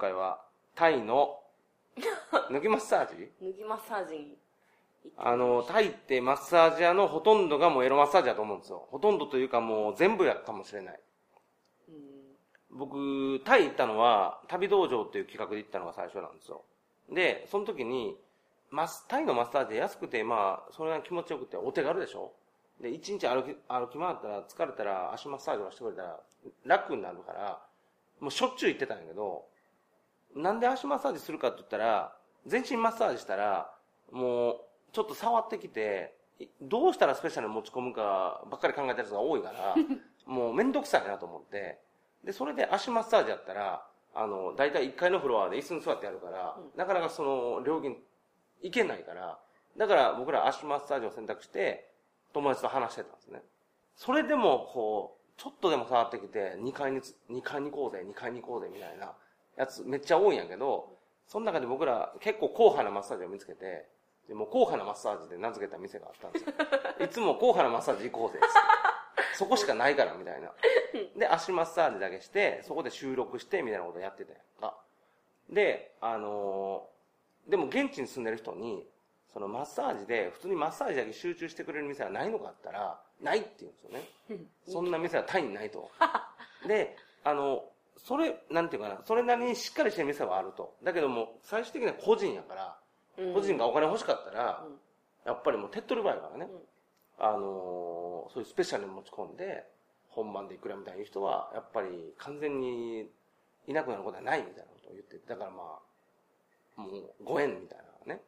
今回はタイの 脱ぎマッサージ？脱ぎマッサージにあの、タイってマッサージ屋のほとんどがもうエロマッサージだと思うんですよ。ほとんどというかもう全部やかもしれない。うん僕、タイ行ったのは、旅道場っていう企画で行ったのが最初なんですよ。で、その時に、マス、タイのマッサージで安くて、まあ、それが気持ちよくてお手軽でしょ？で、一日歩き、歩き回ったら、疲れたら足マッサージをしてくれたら楽になるから、もうしょっちゅう行ってたんやけど、なんで足マッサージするかって言ったら、全身マッサージしたら、もう、ちょっと触ってきて、いどうしたらスペシャルに持ち込むかばっかり考えてる人が多いから、もうめんどくさいなと思って、で、それで足マッサージやったら、あの、大体1階のフロアで椅子に座ってやるから、うんなかなかその、料金、いけないから、だから僕ら足マッサージを選択して、友達と話してたんですね。それでも、こう、ちょっとでも触ってきて、2階につ、2階に行こうぜ、2階に行こうぜ、みたいなやつめっちゃ多いんやけど、その中で僕ら結構硬派なマッサージを見つけて、でもう硬派なマッサージで名付けた店があったんですよ。いつも硬派なマッサージ行こうぜそこしかないから、みたいな。で、足マッサージだけして、そこで収録して、みたいなことやってたやんか。で、あのーでも現地に住んでる人に、そのマッサージで、普通にマッサージだけ集中してくれる店はないのかって言ったら、ないって言うんですよね。そんな店はタイにないと。で、あの、それ、なんていうかな、それなりにしっかりしてる店はあると。だけども、最終的には個人やから、うん個人がお金欲しかったら、うんやっぱりもう手っ取り早いからね。うんあのーそういうスペシャルに持ち込んで、本番でいくらみたいな人は、やっぱり完全にいなくなることはないみたいなことを言っててだからまあ、もうご縁みたいなね。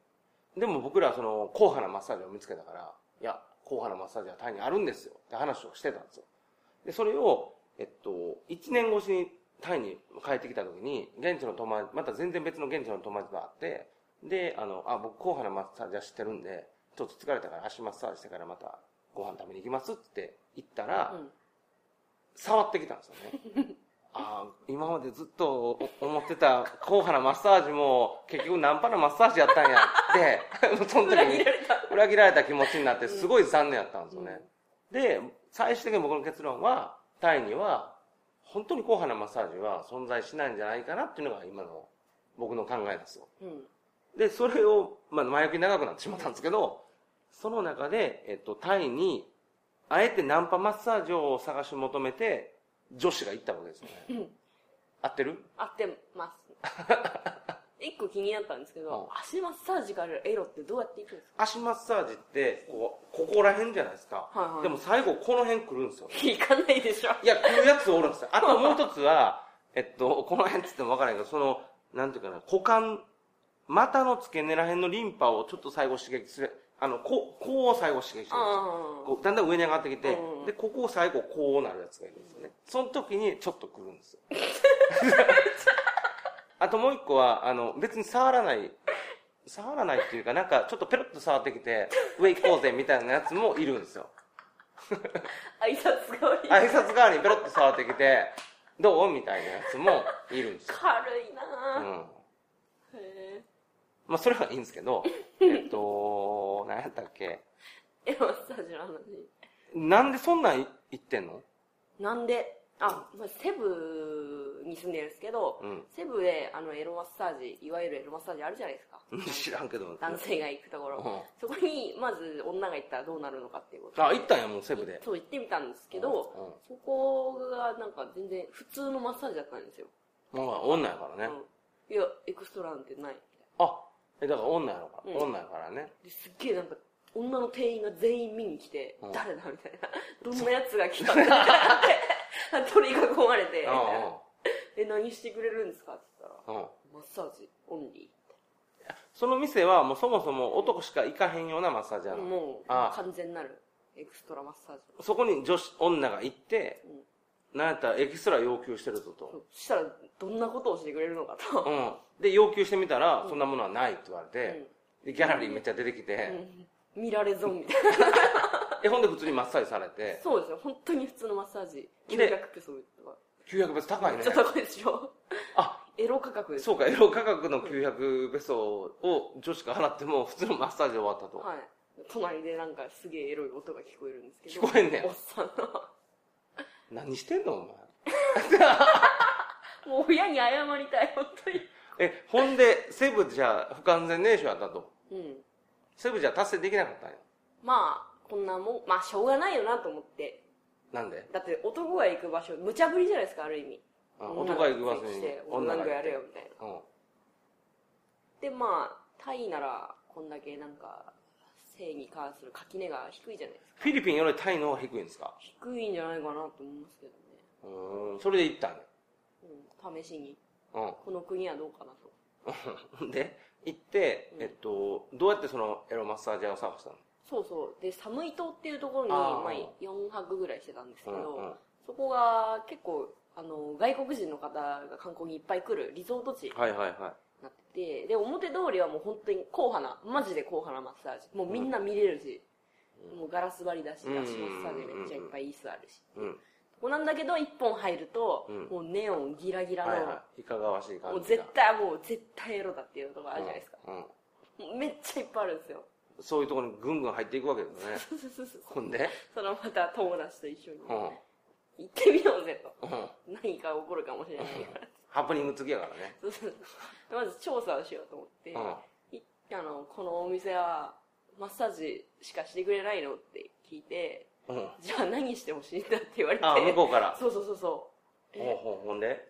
でも僕らはその、硬派なマッサージを見つけたから、いや、硬派なマッサージはタイにあるんですよって話をしてたんですよ。で、それを、えっと、1年越しにタイに帰ってきた時に、現地の友達、また全然別の現地の友達があって、で、あの、あ、僕硬派なマッサージは知ってるんで、ちょっと疲れたから足マッサージしてからまたご飯食べに行きますって言ったら、うん触ってきたんですよね。あ あ、今までずっと思ってた硬派なマッサージも結局ナンパなマッサージやったんやって、その時裏に裏切られた気持ちになってすごい残念やったんですよね。で、最終的に僕の結論は、タイには本当に硬派なマッサージは存在しないんじゃないかなっていうのが今の僕の考えですよ。うん。で、それを、まあ、前置き長くなってしまったんですけど、その中で、えっと、タイに、あえてナンパマッサージを探し求めて、女子が行ったわけですよね。うん。合ってる？合ってます。一個気になったんですけど、うん。足マッサージからエロってどうやっていくんですか？足マッサージって、こう、ここら辺じゃないですか。はいはいでも最後この辺来るんですよ。いかないでしょいや、来るやつおるんですよ。あともう一つは、えっと、この辺って言ってもわからないけど、その、なんていうかな、股間、股の付け根ら辺のリンパをちょっと最後刺激する。あの、こう、こうを最後刺激してるんですだんだん上に上がってきて、うんで、ここを最後こうなるやつがいるんですよね。その時にちょっと来るんですよ。あともう一個は、あの、別に触らない、触らないっていうか、なんかちょっとペロッと触ってきて、上行こうぜみたいなやつもいるんですよ。あ挨拶代わり挨拶代わりにペロッと触ってきて、どうみたいなやつもいるんですよ。軽いなぁ、うん。へまあそれはいいんですけど、えっと、何やったっけ？えエロマッサージの話なんでそんなんい言ってんの？なんで？あ、まあ、セブに住んでるんですけど、うん。セブであのエロマッサージいわゆるエロマッサージあるじゃないですか。知らんけど。男性が行くところ、うん。そこにまず女が行ったらどうなるのかっていうこと。あ、行ったんや、もうセブで。そう行ってみたんですけど、うん。うん。そこがなんか全然普通のマッサージだったんですよ、まあ、女やからね。うん、いやエクストラなんてない。あ、え、だから女やろか。ら、うん。女やからね。すっげえなんか女の店員が全員見に来て、うん。誰だみたいな。どんなやつが来たんだみたいな取り囲まれて。うんうんえ何してくれるんですか？って言ったら。うん。マッサージオンリその店はもうそもそも男しか行かへんようなマッサージ屋ーなの。もうあ完全なるエクストラマッサージ。そこに女子、女が行って、うん。なんやったらエキストラ要求してるぞと。そしたらどんなことをしてくれるのかと、うん。で、要求してみたら、そんなものはないって言われて、で、ギャラリーめっちゃ出てきて、うん。見られ損みたいなえ、ほんで普通にマッサージされて、そうですよ本当に普通のマッサージで900ペソとか900ベソ高いねめっちゃ。高いでしょあ、エロ価格そうか、エロ価格の900ベソを女子が払っても、普通のマッサージで終わったと。はい隣でなんかすげえエロい音が聞こえるんですけど聞こえんねんおっさんの何してんのお前。もう親に謝りたい、本当に。え、ほんで、セブじゃあ不完全燃焼やったと。うん。セブじゃ達成できなかったんや。まあ、こんなもん、まあ、しょうがないよなと思って。なんで？だって、男が行く場所、無茶ぶりじゃないですか、ある意味。あ男が行く場所にして女がいて女がやれよ、みたいな。うん。で、まあ、タイなら、こんだけなんか、性に関する垣根が低いじゃないですか。フィリピンよりタイの方が低いんですか？低いんじゃないかなと思いますけどね。うーん。それで行ったんや。うん、試しに。うん。この国はどうかなと。で、行って、えっと、どうやってそのエロマッサージャーを探したの？そうそう。で、寒い島っていうところに、まあ、4泊ぐらいしてたんですけど、うんうんそこが結構、あの、外国人の方が観光にいっぱい来るリゾート地にはいはいはなってて、で、表通りはもう本当に硬派な、マジで硬派なマッサージ。もうみんな見れるし、もうガラス張りだし、うん足マッサージめっちゃいっぱい椅子あるし。い。うん。ここなんだけど、一本入ると、うんもうネオンギラギラの、はいはい。いかがわしい感じが。もう絶対もう絶対エロだっていうところあるじゃないですか。うん。うんめっちゃいっぱいあるんですよ。そういうところにぐんぐん入っていくわけですね。そうそうそうそうほんで？そのまた友達と一緒にうん。行ってみようぜと。うん。何か起こるかもしれないから。ハプニング付きやからね。そうそうそうまず調査をしようと思って、うん。いあの、このお店はマッサージしかしてくれないのって聞いて、うん。じゃあ何してほしいんだって言われて。あ、向こうから。そうそうそうそう。ほうほうほんで？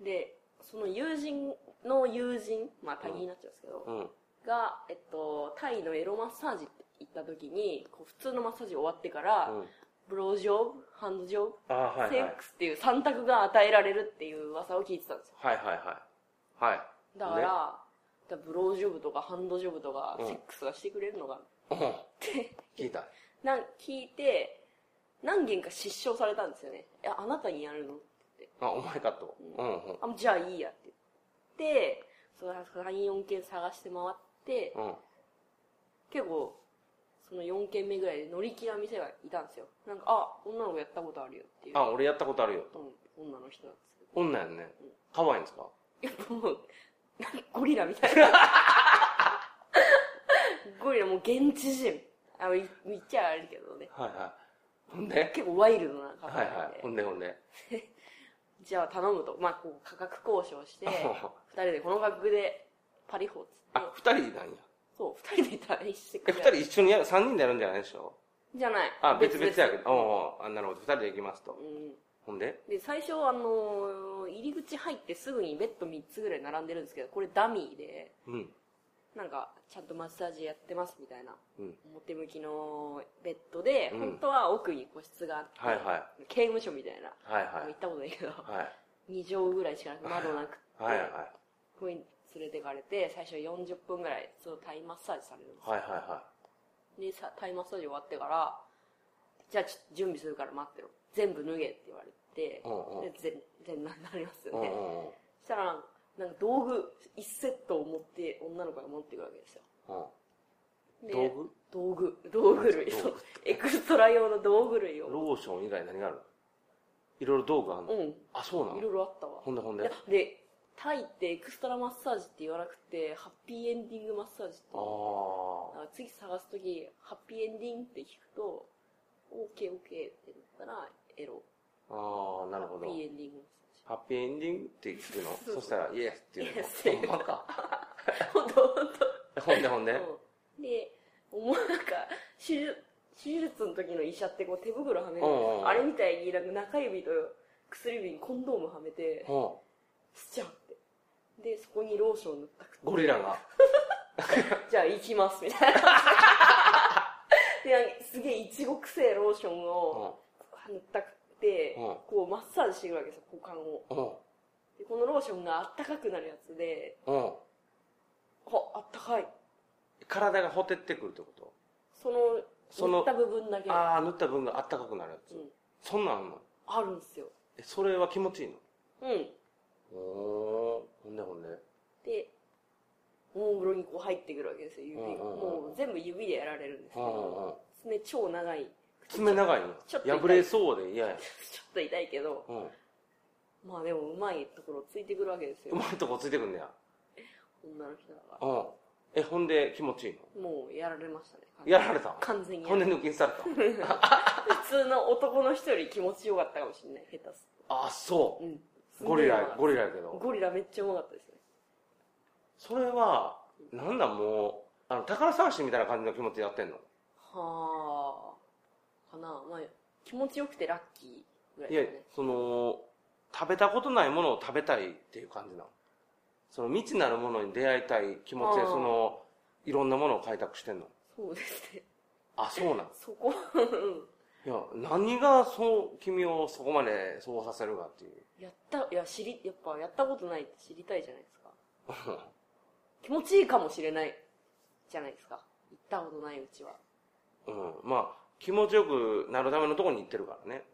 で、その友人の友人、まあタギになっちゃうんですけど、うん。が、えっと、タイのエロマッサージって行った時に、こう普通のマッサージ終わってから、うん。ブロージョブ、ハンドジョブ、あはいはい。セックスっていう三択が与えられるっていう噂を聞いてたんですよ。はいはいはい。はい。だから、だからブロージョブとかハンドジョブとか、うんセックスがしてくれるのが、っうん。て、聞いた。なん聞いて、何件か失笑されたんですよね。いや、あなたにやるの？って。あ、お前かと。うんうん。あ、じゃあいいやって言って、その3、4件探して回って、うん。結構、その4軒目ぐらいで乗り気な店がいたんですよ。なんか、あ、女の子やったことあるよっていう。あ、俺やったことあるよ。うん、女の人なんですけど。女やんね。可愛いんですか？やっぱもう、なんかゴリラみたいな。ゴリラもう現地人。あ、言言っちゃあれけどね。はいはい。ほんで？結構ワイルドな方はいなんで。はい。ほんでほんで？じゃあ頼むと。まあ、こう価格交渉して、二人でこの価格でパリホっつって。あ、二人なんや。そう、二人で退してくえ、れ二人一緒にやる、三人でやるんじゃないでしょ？じゃない。あ、別々やけど。々おうおうあ、なるほど。二人で行きますと。うん。ほんで？で、最初、あのー入り口入ってすぐにベッド3つぐらい並んでるんですけど、これダミーで、うん。なんか、ちゃんとマッサージやってますみたいな、うん。表向きのベッドで、うん本当は奥に個室があって、はいは刑務所みたいな、はいはい。行ったことないけど、はい。2畳ぐらいしかなくて窓なくて、はいはい。連れてかれて、最初40分ぐらい、そのタイマッサージされるんですよ。はいはいはで、さタイマッサージ終わってから、じゃあ準備するから待ってろ。全部脱げって言われて、うんうんで全全ななりますい。よね。うんうんうん。そしたらなんか、道具1セットを持って、女の子が持ってくるわけですよ。うん。で道具？道具、道具類、そうエクストラ用の道具類を。ローション以外何があるいろいろ道具あるの？うん。あ、そうないのろいろあったわ。ほんでほんで？で、タイってエクストラマッサージって言わなくて、ハッピーエンディングマッサージってあ言うあ。だから次探すとき、ハッピーエンディングって聞くと、オーケーオーケーってなったら、エロ。ああ、なるほど。ハッピーエンディングマッハッピーエンディングって聞くの？そしたら、イエスっていうイエス。ほんまか。サージ。ほんとほんと。ほんでほんで？うんで、もうなんか、手術、手術の時の医者ってこう手袋はめるあれみたいになんか中指と薬指にコンドームはめて、うんスチャンって。で、そこにローション塗ったくてゴリラが。じゃあ行きます、みたいな。で、すげえいちごくせえローションうを塗ったくて、うんこうマッサージしてくるわけですよ、股間を。ん。うん。で、このローションがあったかくなるやつで、うん。あ、あったかい。体がほてってくるってこその、その塗った部分だけとああ、塗った分があったかくなるやつ。うんそんなんあんの？あるんですよ。え、それは気持ちいいの？うん。おー。ほんでほんで。で、もも風呂にこう入ってくるわけですよ、指が。うんうんうんもう全部指でやられるんですけうんうんど、爪超長い。爪長いの？ちょっと破れそうで嫌や。ちょっと痛いけど、うん。まあでもうまいところついてくるわけですよ。うまいとこついてくんねや。女の人だから。うん。え、ほんで気持ちいいの？もうやられましたね。やられた完全にやほんで抜きにされた 普通の男の人より気持ちよかったかもしれない、下手すあ、そると。うん。ゴリラ、ゴリラやけど。ゴリラめっちゃうまかったですね。それは、なんだもう、あの、宝探しみたいな感じの気持ちでやってんの？はあ。かな。まあ、気持ちよくてラッキーぐらいいやその、食べたことないものを食べたいっていう感じなの。その未知なるものに出会いたい気持ちで、あーその、いろんなものを開拓してんの。そうですね。あ、そうなんそこ、うんいや、何がそう、君をそこまでそうさせるかっていう。やった、いや、知り、やっぱやったことないって知りたいじゃないですか。気持ちいいかもしれないじゃないですか。行ったことないうちは。うん。まあ、気持ちよくなるためのところに行ってるからね。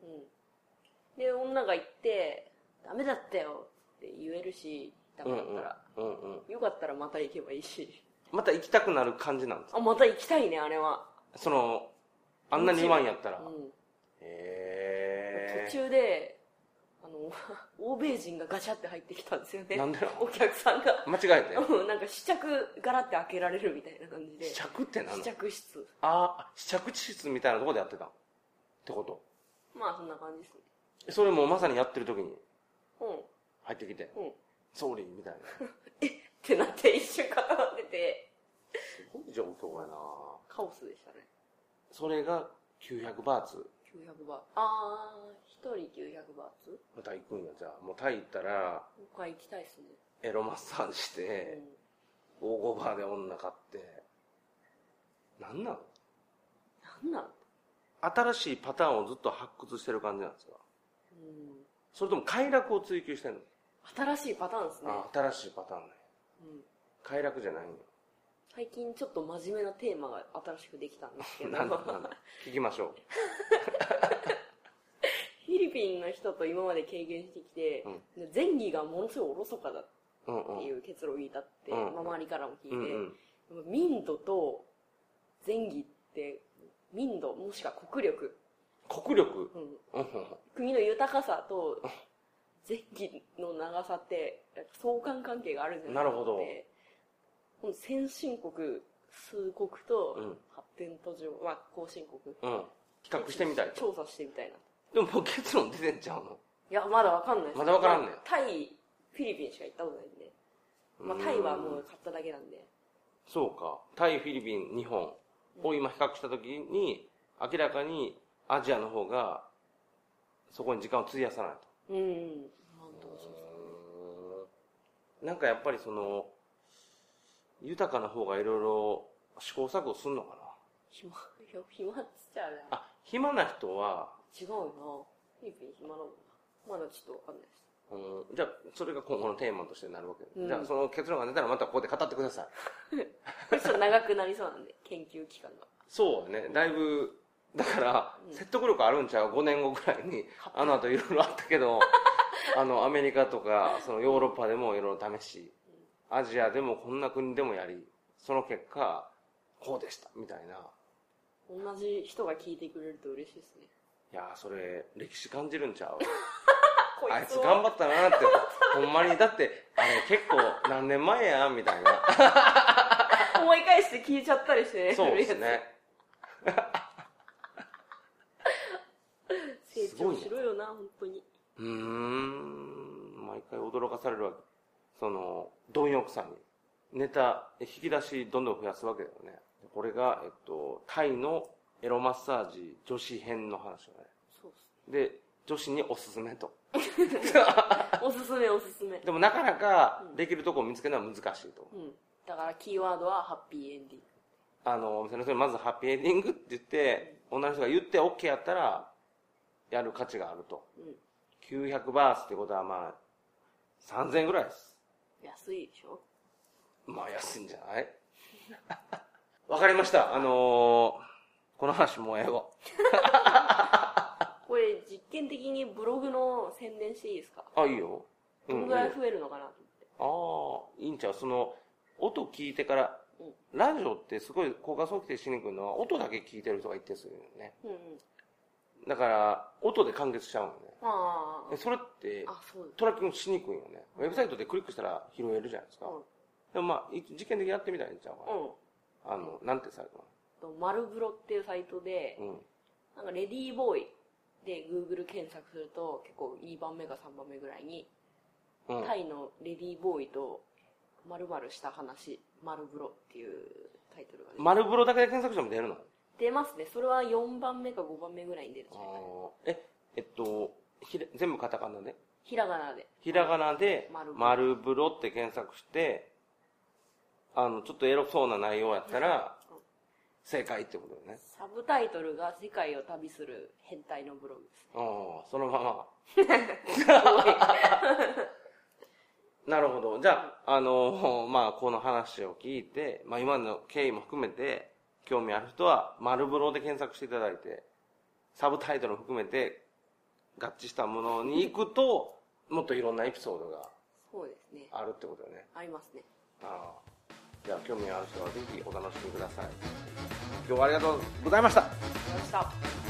うん。で、女が行って、ダメだったよって言えるし、ダメだったら。うんうん。よかったらまた行けばいいし。また行きたくなる感じなんですあ、また行きたいね、あれは。その、あんなにうまいんやったら。うん。へ途中で、あの、欧米人がガチャって入ってきたんですよね。なんでなお客さんが。ー。間違えて？うん、なんか試着ガラって開けられるみたいな感じで。試着って何？試の着室。ああ、試着室みたいなところでやってたってこと？まあそんな感じですね。それもまさにやってる時にうん。入ってきて、うん。っソーリーみたいな。てなって一瞬固まってて、すごい状況やなカオスでしたね。それが900バーツ。900バーツ。あー、一人900バーツ？また行くんや、じゃあ。もうタイ行ったら、もう一回行きたいですね。エロマッサージしうて、ん。大ゴバーで女買って。なんなのなんなん？新しいパターンをずっと発掘してる感じなんですか？うん。それとも快楽を追求してんの、新しいパターンですね。あ新しいパターンね。うん。快楽じゃないんよ。最近ちょっと真面目なテーマが新しくできたんですけど、なんだなんだ。聞きましょ フィリピンの人と今まで経験してきて、で前戯がものすごいおろそかだっう。うんうん。ていう結論を言いたって、うん。まあ周りからも聞いて、うんうん。民度と前戯って民度もしくは国力、国力？うん、うん。国の豊かさと前戯の長さって相関関係があるんじゃないかなるほど先進国数国とうん。発展途上、まあ、後進国。うん。比較してみたい。と。調査してみたいな。でももう結論出てんちゃうの？いやまだわかんないまだわからんねタイフィリピンしか行ったことないんで、まあ、タイはもう買っただけなんで。そうか。タイ、フィリピン、日本。を今比較したときに、明らかにアジアの方が、そこに時間を費やさないと。うんうん。なんかやっぱりその、豊かな方がいろいろ試行錯誤すんのか暇いや 暇っつっちゃうねな。あ、暇な人は、違うよな。フィリピン暇なのかな。まだちょっとわかんないです。うん、じゃあ、それが今後のテーマとしてなるわけ、うん。じゃあ、その結論が出たらまたここで語ってください。ちょっと長くなりそうなんで研究期間が。そうね、だいぶ、だから、説得力あるんちゃう ?5 年後ぐらいに、あの後いろいろあったけど、あの、アメリカとか、そのヨーロッパでもいろいろ試し、アジアでもこんな国でもやり、その結果、こうでした、みたいな。同じ人が聞いてくれると嬉しいですねいやー、それ、歴史感じるんちゃう？こ あいつ頑張ったなって、ほんまに、だって、あれ結構何年前やん、みたいな。思い返して聞いちゃったりしてねそうですね。成すごいね長しろよな本当にうーん、毎回驚かされるわけ。その、貪欲さに。ネタ、引き出しどんどん増やすわけだよね。これが、えっと、タイのエロマッサージ女子編の話だね。そうっすで、女子におすすめと。おすすめおすすめでもなかなかできるとこを見つけるのは難しいと。うんだからキーワードはハッピーエンディングあの、お店の人にまずハッピーエンディングって言って、女の人が言って OK やったら、やる価値があると。うん900バースってことはまあ、3000円ぐらいです。安いでしょ？まあ安いんじゃない？わかりました。あのーこの話もうええわ。これ実験的にブログの宣伝していいですか？あ、いいよ。うどのん、ぐらい増えるのかなと思ってああ、いいんちゃう？その、音聞いてから、うんラジオってすごい高画素規定しにくいのは、音だけ聞いてる人が一定するよね。うんうんだから、音で完結しちゃうのね。あでそれって、トラッキングしにくいよね。ウェブサイトでクリックしたら拾えるじゃないですか。うんでもまあ、い実験的にやってみたらいいんちゃうかな。うんあの、なんてサイトとマルブロっていうサイトでなん。なんかレディーボーイで Google 検索すると結構2番目か3番目ぐらいにうんタイのレディーボーイと〇〇した話、丸風呂っていうタイトルがね。丸風呂だけで検索しても出るの？出ますね。それは4番目か5番目ぐらいに出るんじゃないかな。え、えっと、ひら全部カタカナで？ひらがなで。ひらがなで丸、風呂って検索して、あの、ちょっとエロそうな内容やったら、正解ってことだよね。サブタイトルが世界を旅する変態のブログです。うん、そのまま。なるほど。じゃあ、あの、まあ、この話を聞いて、まあ、今の経緯も含めて、興味ある人は、丸風呂で検索していただいて、サブタイトルも含めて、合致したものに行くと、もっといろんなエピソードがそうですね。あるってことだよね。ありますね。ああ。じゃあ、興味ある人はぜひお楽しみください。今日はありがとうございました。ありがとうございました。